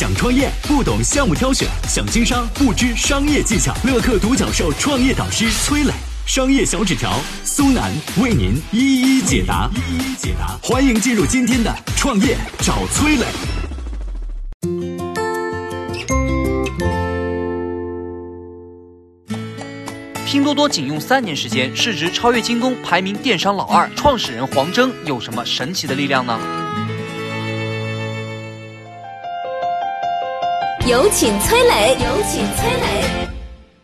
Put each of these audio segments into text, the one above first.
想创业不懂项目挑选，想经商不知商业技巧。乐客独角兽创业导师崔磊，商业小纸条苏南为您一一解答。一一解答，欢迎进入今天的创业找崔磊。拼多多仅用三年时间，市值超越京东，排名电商老二。创始人黄峥有什么神奇的力量呢？有请崔磊，有请崔磊。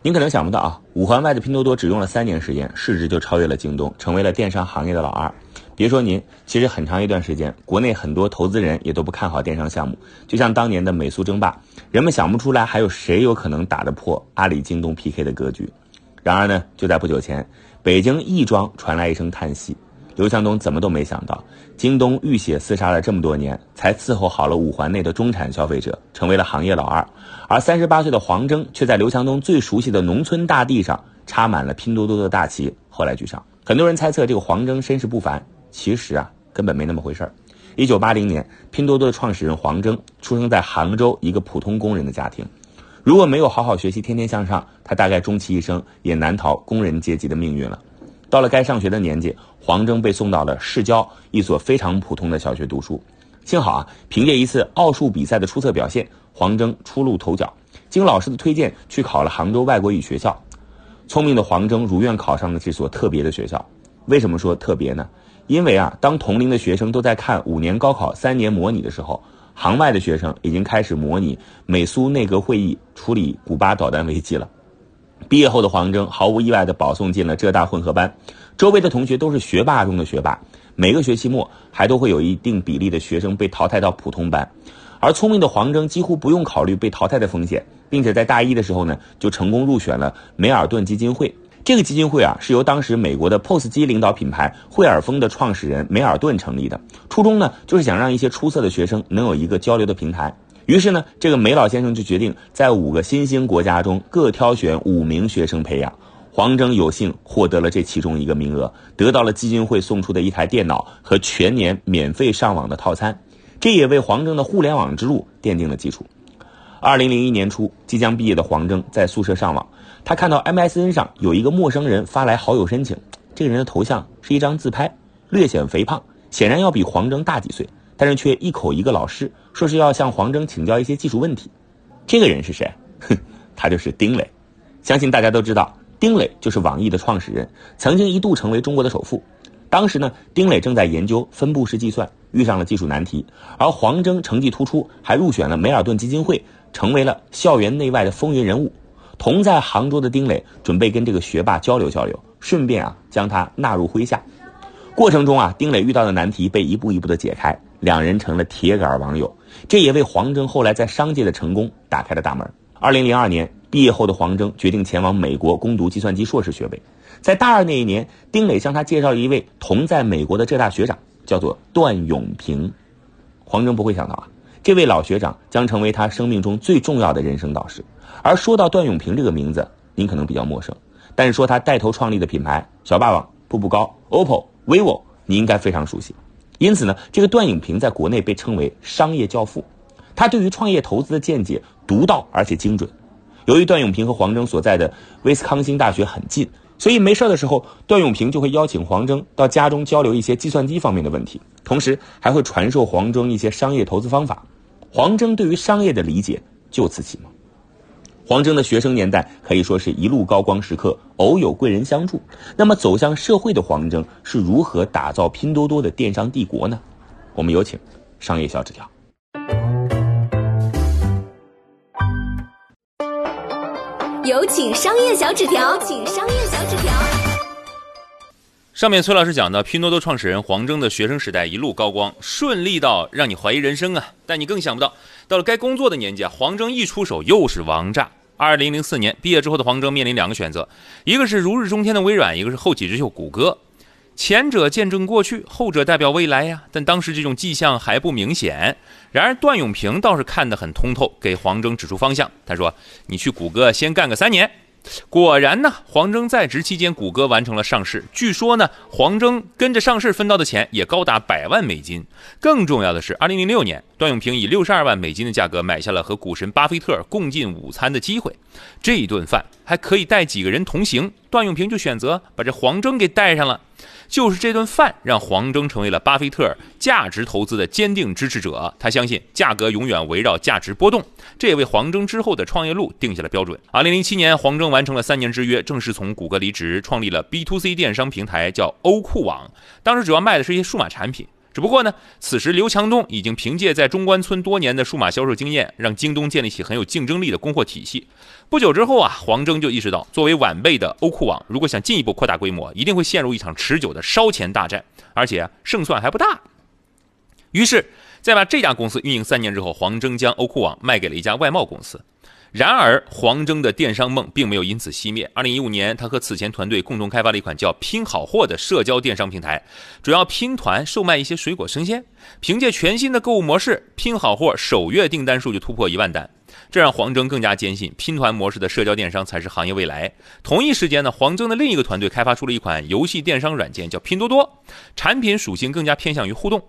您可能想不到啊，五环外的拼多多只用了三年时间，市值就超越了京东，成为了电商行业的老二。别说您，其实很长一段时间，国内很多投资人也都不看好电商项目。就像当年的美苏争霸，人们想不出来还有谁有可能打得破阿里、京东 PK 的格局。然而呢，就在不久前，北京亦庄传来一声叹息。刘强东怎么都没想到，京东浴血厮杀了这么多年，才伺候好了五环内的中产消费者，成为了行业老二。而三十八岁的黄峥，却在刘强东最熟悉的农村大地上插满了拼多多的大旗，后来居上。很多人猜测这个黄峥身世不凡，其实啊，根本没那么回事儿。一九八零年，拼多多的创始人黄峥出生在杭州一个普通工人的家庭。如果没有好好学习，天天向上，他大概终其一生也难逃工人阶级的命运了。到了该上学的年纪，黄峥被送到了市郊一所非常普通的小学读书。幸好啊，凭借一次奥数比赛的出色表现，黄峥初露头角，经老师的推荐去考了杭州外国语学校。聪明的黄峥如愿考上了这所特别的学校。为什么说特别呢？因为啊，当同龄的学生都在看五年高考三年模拟的时候，行外的学生已经开始模拟美苏内阁会议处理古巴导弹危机了。毕业后的黄峥毫无意外地保送进了浙大混合班，周围的同学都是学霸中的学霸，每个学期末还都会有一定比例的学生被淘汰到普通班，而聪明的黄峥几乎不用考虑被淘汰的风险，并且在大一的时候呢就成功入选了梅尔顿基金会。这个基金会啊是由当时美国的 POS 机领导品牌惠尔丰的创始人梅尔顿成立的，初衷呢就是想让一些出色的学生能有一个交流的平台。于是呢，这个梅老先生就决定在五个新兴国家中各挑选五名学生培养。黄峥有幸获得了这其中一个名额，得到了基金会送出的一台电脑和全年免费上网的套餐，这也为黄峥的互联网之路奠定了基础。二零零一年初，即将毕业的黄峥在宿舍上网，他看到 MSN 上有一个陌生人发来好友申请，这个人的头像是一张自拍，略显肥胖，显然要比黄峥大几岁。但是却一口一个老师，说是要向黄峥请教一些技术问题。这个人是谁？哼，他就是丁磊。相信大家都知道，丁磊就是网易的创始人，曾经一度成为中国的首富。当时呢，丁磊正在研究分布式计算，遇上了技术难题，而黄峥成绩突出，还入选了梅尔顿基金会，成为了校园内外的风云人物。同在杭州的丁磊准备跟这个学霸交流交流，顺便啊将他纳入麾下。过程中啊，丁磊遇到的难题被一步一步的解开。两人成了铁杆网友，这也为黄峥后来在商界的成功打开了大门。二零零二年毕业后的黄峥决定前往美国攻读计算机硕士学位，在大二那一年，丁磊向他介绍了一位同在美国的浙大学长，叫做段永平。黄峥不会想到啊，这位老学长将成为他生命中最重要的人生导师。而说到段永平这个名字，您可能比较陌生，但是说他带头创立的品牌小霸王、步步高、OPPO、vivo，你应该非常熟悉。因此呢，这个段永平在国内被称为商业教父，他对于创业投资的见解独到而且精准。由于段永平和黄峥所在的威斯康星大学很近，所以没事的时候，段永平就会邀请黄峥到家中交流一些计算机方面的问题，同时还会传授黄峥一些商业投资方法。黄峥对于商业的理解就此启蒙。黄峥的学生年代可以说是一路高光时刻，偶有贵人相助。那么走向社会的黄峥是如何打造拼多多的电商帝国呢？我们有请商业小纸条。有请商业小纸条，请商业小纸条。上面崔老师讲的拼多多创始人黄峥的学生时代一路高光，顺利到让你怀疑人生啊！但你更想不到，到了该工作的年纪啊，黄峥一出手又是王炸。二零零四年毕业之后的黄峥面临两个选择，一个是如日中天的微软，一个是后起之秀谷歌。前者见证过去，后者代表未来呀。但当时这种迹象还不明显。然而段永平倒是看得很通透，给黄峥指出方向。他说：“你去谷歌先干个三年，果然呢，黄峥在职期间，谷歌完成了上市。据说呢，黄峥跟着上市分到的钱也高达百万美金。更重要的是，二零零六年，段永平以六十二万美金的价格买下了和股神巴菲特共进午餐的机会。这一顿饭还可以带几个人同行，段永平就选择把这黄峥给带上了。就是这顿饭让黄峥成为了巴菲特价值投资的坚定支持者。他相信价格永远围绕价值波动，这也为黄峥之后的创业路定下了标准。二零零七年，黄峥完成了三年之约，正式从谷歌离职，创立了 B to C 电商平台，叫欧酷网。当时主要卖的是一些数码产品。只不过呢，此时刘强东已经凭借在中关村多年的数码销售经验，让京东建立起很有竞争力的供货体系。不久之后啊，黄峥就意识到，作为晚辈的欧酷网，如果想进一步扩大规模，一定会陷入一场持久的烧钱大战，而且胜算还不大。于是，在把这家公司运营三年之后，黄峥将欧酷网卖给了一家外贸公司。然而，黄峥的电商梦并没有因此熄灭。二零一五年，他和此前团队共同开发了一款叫“拼好货”的社交电商平台，主要拼团售卖一些水果生鲜。凭借全新的购物模式，拼好货首月订单数就突破一万单，这让黄峥更加坚信拼团模式的社交电商才是行业未来。同一时间呢，黄峥的另一个团队开发出了一款游戏电商软件，叫拼多多，产品属性更加偏向于互动。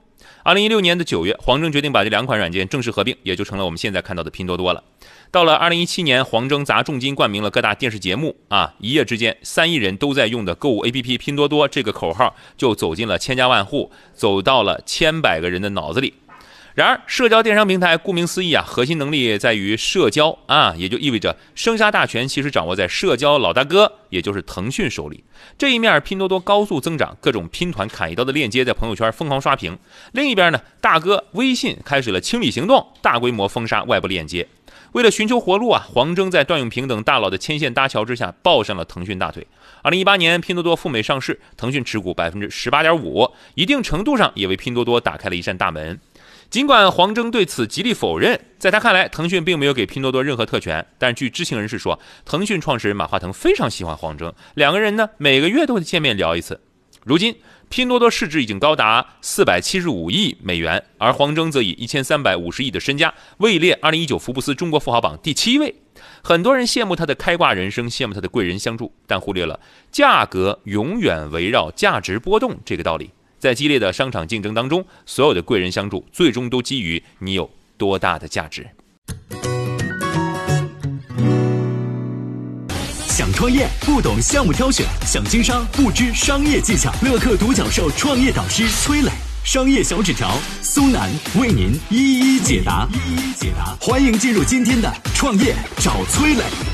二零一六年的九月，黄峥决定把这两款软件正式合并，也就成了我们现在看到的拼多多了。到了二零一七年，黄峥砸重金冠名了各大电视节目啊，一夜之间，三亿人都在用的购物 APP 拼多多这个口号就走进了千家万户，走到了千百个人的脑子里。然而，社交电商平台顾名思义啊，核心能力在于社交啊，也就意味着生杀大权其实掌握在社交老大哥，也就是腾讯手里。这一面，拼多多高速增长，各种拼团砍一刀的链接在朋友圈疯狂刷屏；另一边呢，大哥微信开始了清理行动，大规模封杀外部链接。为了寻求活路啊，黄峥在段永平等大佬的牵线搭桥之下，抱上了腾讯大腿。二零一八年，拼多多赴美上市，腾讯持股百分之十八点五，一定程度上也为拼多多打开了一扇大门。尽管黄峥对此极力否认，在他看来，腾讯并没有给拼多多任何特权。但据知情人士说，腾讯创始人马化腾非常喜欢黄峥，两个人呢每个月都会见面聊一次。如今，拼多多市值已经高达四百七十五亿美元，而黄峥则以一千三百五十亿的身家位列二零一九福布斯中国富豪榜第七位。很多人羡慕他的开挂人生，羡慕他的贵人相助，但忽略了价格永远围绕价值波动这个道理。在激烈的商场竞争当中，所有的贵人相助，最终都基于你有多大的价值。想创业不懂项目挑选，想经商不知商业技巧。乐客独角兽创业导师崔磊，商业小纸条苏南为您一一解答，一一解答。欢迎进入今天的创业找崔磊。